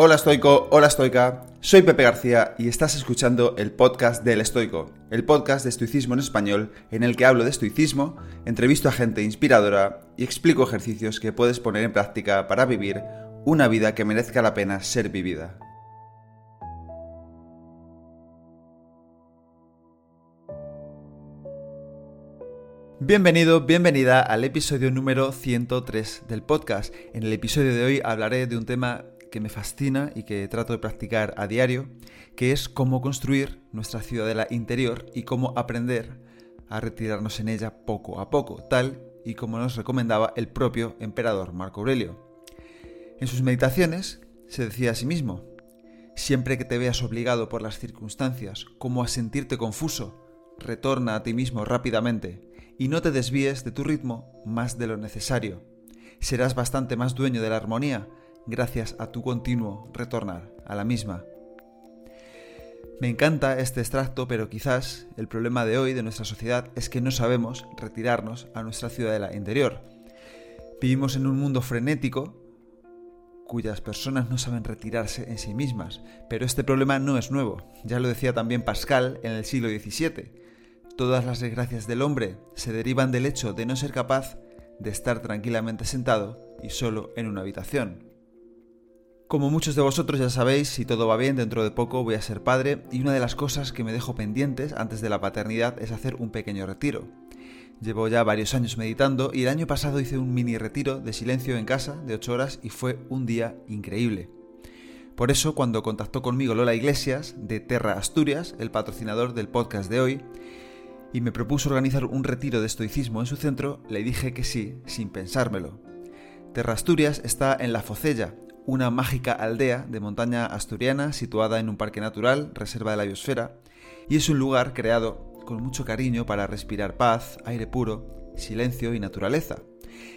Hola estoico, hola estoica, soy Pepe García y estás escuchando el podcast del estoico, el podcast de estoicismo en español en el que hablo de estoicismo, entrevisto a gente inspiradora y explico ejercicios que puedes poner en práctica para vivir una vida que merezca la pena ser vivida. Bienvenido, bienvenida al episodio número 103 del podcast. En el episodio de hoy hablaré de un tema que me fascina y que trato de practicar a diario, que es cómo construir nuestra ciudadela interior y cómo aprender a retirarnos en ella poco a poco, tal y como nos recomendaba el propio emperador Marco Aurelio. En sus meditaciones se decía a sí mismo, siempre que te veas obligado por las circunstancias como a sentirte confuso, retorna a ti mismo rápidamente y no te desvíes de tu ritmo más de lo necesario. Serás bastante más dueño de la armonía gracias a tu continuo retornar a la misma. Me encanta este extracto, pero quizás el problema de hoy de nuestra sociedad es que no sabemos retirarnos a nuestra ciudadela interior. Vivimos en un mundo frenético cuyas personas no saben retirarse en sí mismas, pero este problema no es nuevo. Ya lo decía también Pascal en el siglo XVII. Todas las desgracias del hombre se derivan del hecho de no ser capaz de estar tranquilamente sentado y solo en una habitación. Como muchos de vosotros ya sabéis, si todo va bien, dentro de poco voy a ser padre y una de las cosas que me dejo pendientes antes de la paternidad es hacer un pequeño retiro. Llevo ya varios años meditando y el año pasado hice un mini retiro de silencio en casa de 8 horas y fue un día increíble. Por eso, cuando contactó conmigo Lola Iglesias, de Terra Asturias, el patrocinador del podcast de hoy, y me propuso organizar un retiro de estoicismo en su centro, le dije que sí, sin pensármelo. Terra Asturias está en La Focella, una mágica aldea de montaña asturiana situada en un parque natural, reserva de la biosfera, y es un lugar creado con mucho cariño para respirar paz, aire puro, silencio y naturaleza.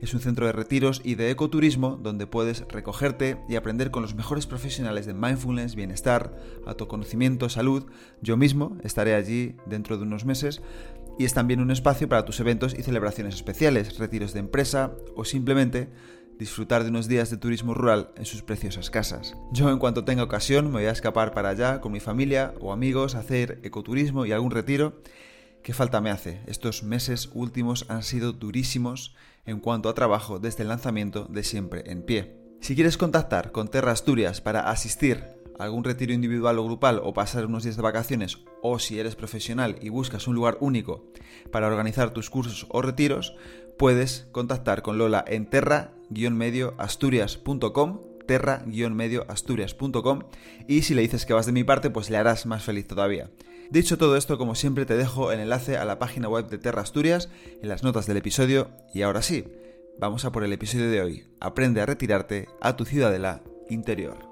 Es un centro de retiros y de ecoturismo donde puedes recogerte y aprender con los mejores profesionales de mindfulness, bienestar, autoconocimiento, salud. Yo mismo estaré allí dentro de unos meses y es también un espacio para tus eventos y celebraciones especiales, retiros de empresa o simplemente disfrutar de unos días de turismo rural en sus preciosas casas. Yo en cuanto tenga ocasión me voy a escapar para allá con mi familia o amigos a hacer ecoturismo y algún retiro. ¿Qué falta me hace? Estos meses últimos han sido durísimos en cuanto a trabajo desde el lanzamiento de Siempre en Pie. Si quieres contactar con Terra Asturias para asistir a algún retiro individual o grupal o pasar unos días de vacaciones o si eres profesional y buscas un lugar único para organizar tus cursos o retiros, puedes contactar con Lola en terra-medioasturias.com terra-medioasturias.com y si le dices que vas de mi parte, pues le harás más feliz todavía. Dicho todo esto, como siempre, te dejo el enlace a la página web de Terra Asturias en las notas del episodio y ahora sí, vamos a por el episodio de hoy. Aprende a retirarte a tu ciudadela interior.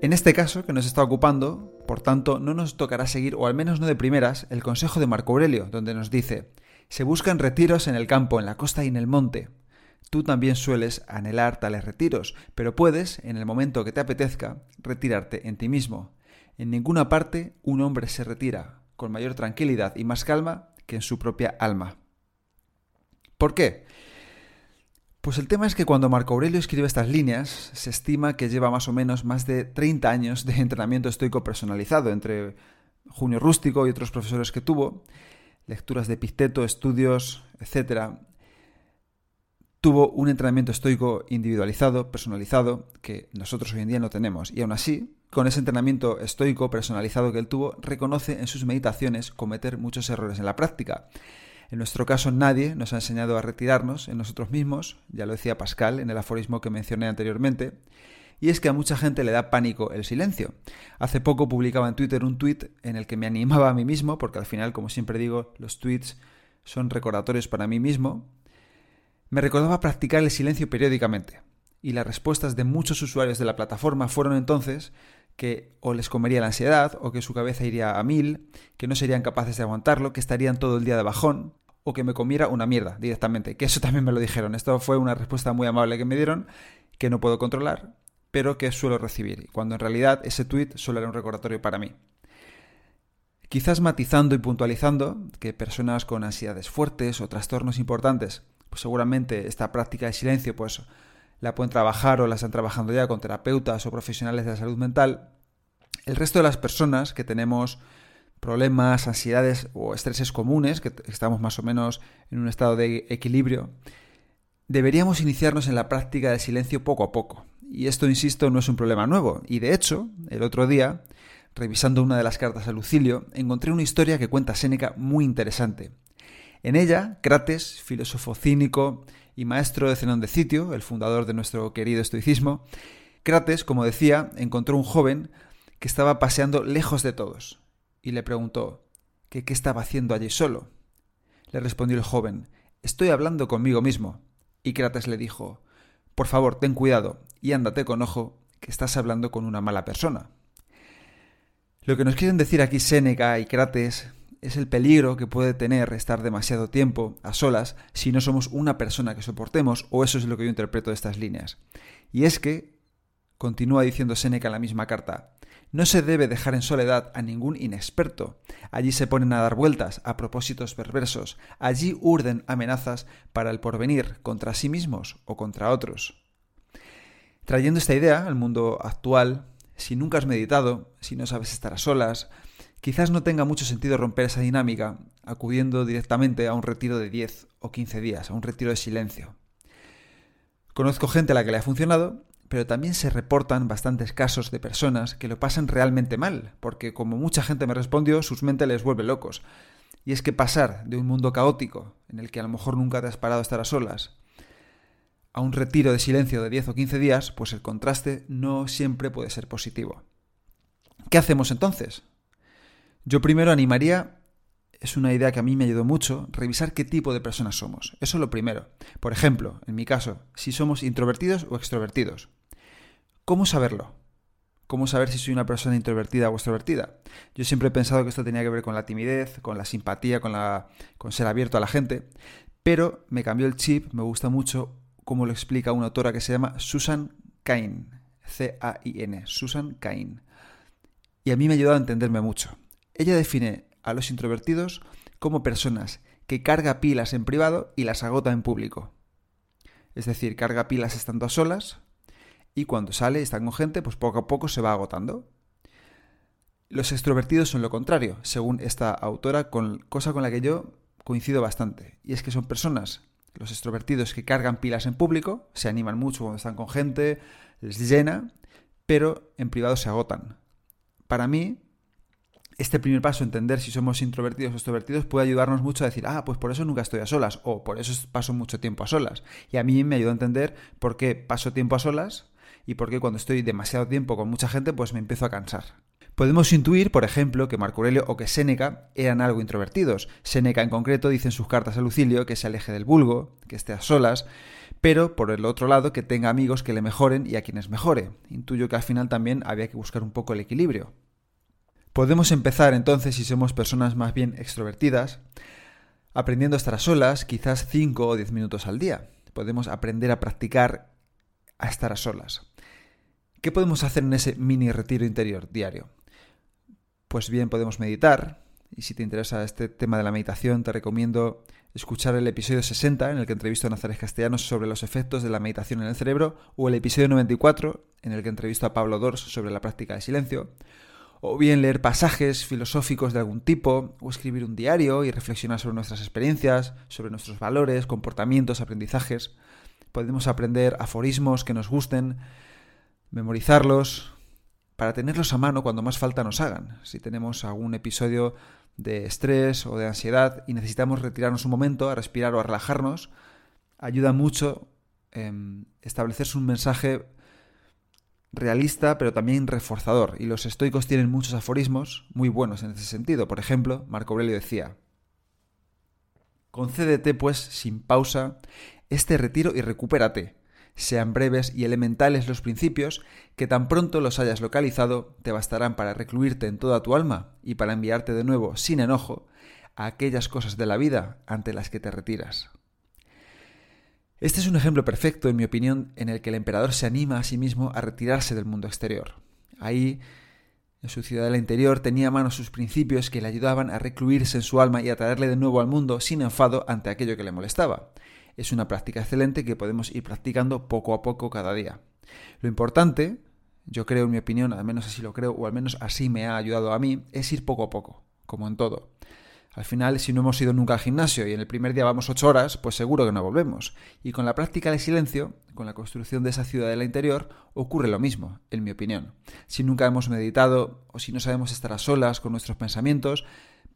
En este caso que nos está ocupando, por tanto, no nos tocará seguir, o al menos no de primeras, el consejo de Marco Aurelio, donde nos dice, se buscan retiros en el campo, en la costa y en el monte. Tú también sueles anhelar tales retiros, pero puedes, en el momento que te apetezca, retirarte en ti mismo. En ninguna parte un hombre se retira con mayor tranquilidad y más calma que en su propia alma. ¿Por qué? Pues el tema es que cuando Marco Aurelio escribe estas líneas, se estima que lleva más o menos más de 30 años de entrenamiento estoico personalizado entre Junio Rústico y otros profesores que tuvo, lecturas de Epicteto, estudios, etc., tuvo un entrenamiento estoico individualizado, personalizado, que nosotros hoy en día no tenemos. Y aún así, con ese entrenamiento estoico personalizado que él tuvo, reconoce en sus meditaciones cometer muchos errores en la práctica. En nuestro caso, nadie nos ha enseñado a retirarnos en nosotros mismos, ya lo decía Pascal en el aforismo que mencioné anteriormente, y es que a mucha gente le da pánico el silencio. Hace poco publicaba en Twitter un tweet en el que me animaba a mí mismo, porque al final, como siempre digo, los tweets son recordatorios para mí mismo. Me recordaba practicar el silencio periódicamente, y las respuestas de muchos usuarios de la plataforma fueron entonces que o les comería la ansiedad, o que su cabeza iría a mil, que no serían capaces de aguantarlo, que estarían todo el día de bajón, o que me comiera una mierda directamente, que eso también me lo dijeron. Esto fue una respuesta muy amable que me dieron, que no puedo controlar, pero que suelo recibir, cuando en realidad ese tweet solo era un recordatorio para mí. Quizás matizando y puntualizando que personas con ansiedades fuertes o trastornos importantes, pues seguramente esta práctica de silencio pues la pueden trabajar o la están trabajando ya con terapeutas o profesionales de la salud mental, el resto de las personas que tenemos problemas, ansiedades o estreses comunes, que estamos más o menos en un estado de equilibrio, deberíamos iniciarnos en la práctica del silencio poco a poco. Y esto, insisto, no es un problema nuevo. Y de hecho, el otro día, revisando una de las cartas a Lucilio, encontré una historia que cuenta Séneca muy interesante. En ella, Crates, filósofo cínico y maestro de Zenón de Sitio, el fundador de nuestro querido estoicismo, Crates, como decía, encontró un joven que estaba paseando lejos de todos, y le preguntó qué estaba haciendo allí solo. Le respondió el joven, Estoy hablando conmigo mismo. Y Crates le dijo, Por favor, ten cuidado y ándate con ojo, que estás hablando con una mala persona. Lo que nos quieren decir aquí Séneca y Crates es el peligro que puede tener estar demasiado tiempo a solas si no somos una persona que soportemos, o eso es lo que yo interpreto de estas líneas. Y es que, continúa diciendo Séneca en la misma carta, no se debe dejar en soledad a ningún inexperto. Allí se ponen a dar vueltas a propósitos perversos. Allí urden amenazas para el porvenir contra sí mismos o contra otros. Trayendo esta idea al mundo actual, si nunca has meditado, si no sabes estar a solas, quizás no tenga mucho sentido romper esa dinámica acudiendo directamente a un retiro de 10 o 15 días, a un retiro de silencio. Conozco gente a la que le ha funcionado pero también se reportan bastantes casos de personas que lo pasan realmente mal, porque como mucha gente me respondió, sus mentes les vuelve locos. Y es que pasar de un mundo caótico, en el que a lo mejor nunca te has parado a estar a solas, a un retiro de silencio de 10 o 15 días, pues el contraste no siempre puede ser positivo. ¿Qué hacemos entonces? Yo primero animaría, es una idea que a mí me ayudó mucho, revisar qué tipo de personas somos. Eso es lo primero. Por ejemplo, en mi caso, si somos introvertidos o extrovertidos. ¿Cómo saberlo? ¿Cómo saber si soy una persona introvertida o extrovertida? Yo siempre he pensado que esto tenía que ver con la timidez, con la simpatía, con, la, con ser abierto a la gente, pero me cambió el chip, me gusta mucho cómo lo explica una autora que se llama Susan Cain, C-A-I-N, Susan Cain. Y a mí me ha ayudado a entenderme mucho. Ella define a los introvertidos como personas que carga pilas en privado y las agota en público. Es decir, carga pilas estando a solas, y cuando sale y está con gente, pues poco a poco se va agotando. Los extrovertidos son lo contrario, según esta autora, con, cosa con la que yo coincido bastante. Y es que son personas, los extrovertidos, que cargan pilas en público, se animan mucho cuando están con gente, les llena, pero en privado se agotan. Para mí, este primer paso, entender si somos introvertidos o extrovertidos, puede ayudarnos mucho a decir, ah, pues por eso nunca estoy a solas, o por eso paso mucho tiempo a solas. Y a mí me ayuda a entender por qué paso tiempo a solas y porque cuando estoy demasiado tiempo con mucha gente pues me empiezo a cansar. Podemos intuir, por ejemplo, que Marco Aurelio o que Séneca eran algo introvertidos. Séneca en concreto dice en sus cartas a Lucilio que se aleje del vulgo, que esté a solas, pero por el otro lado que tenga amigos que le mejoren y a quienes mejore. Intuyo que al final también había que buscar un poco el equilibrio. Podemos empezar entonces, si somos personas más bien extrovertidas, aprendiendo a estar a solas, quizás 5 o 10 minutos al día. Podemos aprender a practicar a estar a solas. ¿Qué podemos hacer en ese mini retiro interior diario? Pues bien, podemos meditar, y si te interesa este tema de la meditación, te recomiendo escuchar el episodio 60 en el que entrevisto a Nazares Castellanos sobre los efectos de la meditación en el cerebro, o el episodio 94 en el que entrevisto a Pablo Dors sobre la práctica de silencio, o bien leer pasajes filosóficos de algún tipo, o escribir un diario y reflexionar sobre nuestras experiencias, sobre nuestros valores, comportamientos, aprendizajes. Podemos aprender aforismos que nos gusten, memorizarlos, para tenerlos a mano cuando más falta nos hagan. Si tenemos algún episodio de estrés o de ansiedad y necesitamos retirarnos un momento a respirar o a relajarnos, ayuda mucho eh, establecerse un mensaje realista pero también reforzador. Y los estoicos tienen muchos aforismos muy buenos en ese sentido. Por ejemplo, Marco Aurelio decía, Concédete, pues, sin pausa, este retiro y recupérate sean breves y elementales los principios, que tan pronto los hayas localizado te bastarán para recluirte en toda tu alma y para enviarte de nuevo, sin enojo, a aquellas cosas de la vida ante las que te retiras. Este es un ejemplo perfecto, en mi opinión, en el que el emperador se anima a sí mismo a retirarse del mundo exterior. Ahí, en su ciudadela interior, tenía a mano sus principios que le ayudaban a recluirse en su alma y a traerle de nuevo al mundo sin enfado ante aquello que le molestaba. es una práctica excelente que podemos ir practicando poco a poco cada día. Lo importante, yo creo en mi opinión, al menos así lo creo, o al menos así me ha ayudado a mí, es ir poco a poco, como en todo. Al final, si no hemos ido nunca al gimnasio y en el primer día vamos ocho horas, pues seguro que no volvemos. Y con la práctica del silencio, con la construcción de esa ciudad del interior, ocurre lo mismo, en mi opinión. Si nunca hemos meditado o si no sabemos estar a solas con nuestros pensamientos,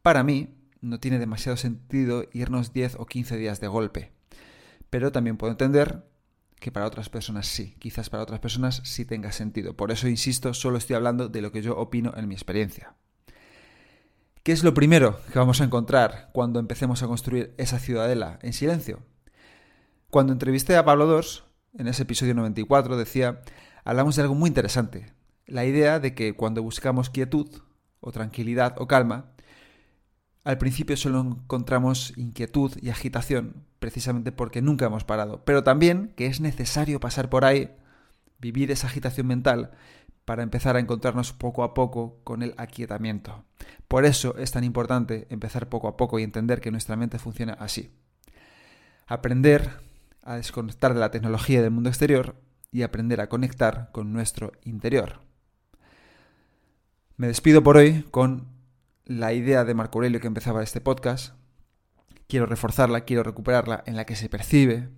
para mí no tiene demasiado sentido irnos 10 o 15 días de golpe. Pero también puedo entender que para otras personas sí, quizás para otras personas sí tenga sentido. Por eso, insisto, solo estoy hablando de lo que yo opino en mi experiencia. ¿Qué es lo primero que vamos a encontrar cuando empecemos a construir esa ciudadela en silencio? Cuando entrevisté a Pablo Dors, en ese episodio 94, decía, hablamos de algo muy interesante, la idea de que cuando buscamos quietud, o tranquilidad, o calma, al principio solo encontramos inquietud y agitación, precisamente porque nunca hemos parado, pero también que es necesario pasar por ahí, vivir esa agitación mental, para empezar a encontrarnos poco a poco con el aquietamiento. Por eso es tan importante empezar poco a poco y entender que nuestra mente funciona así. Aprender a desconectar de la tecnología del mundo exterior y aprender a conectar con nuestro interior. Me despido por hoy con la idea de Marco Aurelio que empezaba este podcast. Quiero reforzarla, quiero recuperarla, en la que se percibe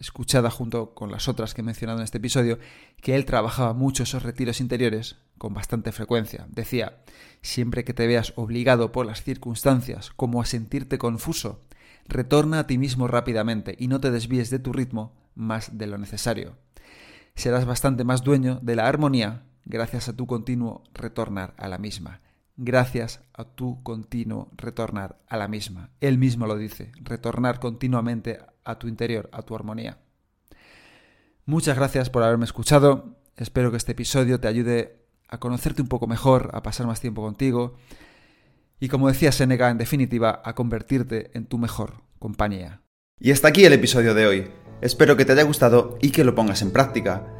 escuchada junto con las otras que he mencionado en este episodio, que él trabajaba mucho esos retiros interiores con bastante frecuencia. Decía, siempre que te veas obligado por las circunstancias como a sentirte confuso, retorna a ti mismo rápidamente y no te desvíes de tu ritmo más de lo necesario. Serás bastante más dueño de la armonía gracias a tu continuo retornar a la misma. Gracias a tu continuo retornar a la misma. Él mismo lo dice, retornar continuamente a tu interior, a tu armonía. Muchas gracias por haberme escuchado. Espero que este episodio te ayude a conocerte un poco mejor, a pasar más tiempo contigo y, como decía Seneca, en definitiva, a convertirte en tu mejor compañía. Y hasta aquí el episodio de hoy. Espero que te haya gustado y que lo pongas en práctica.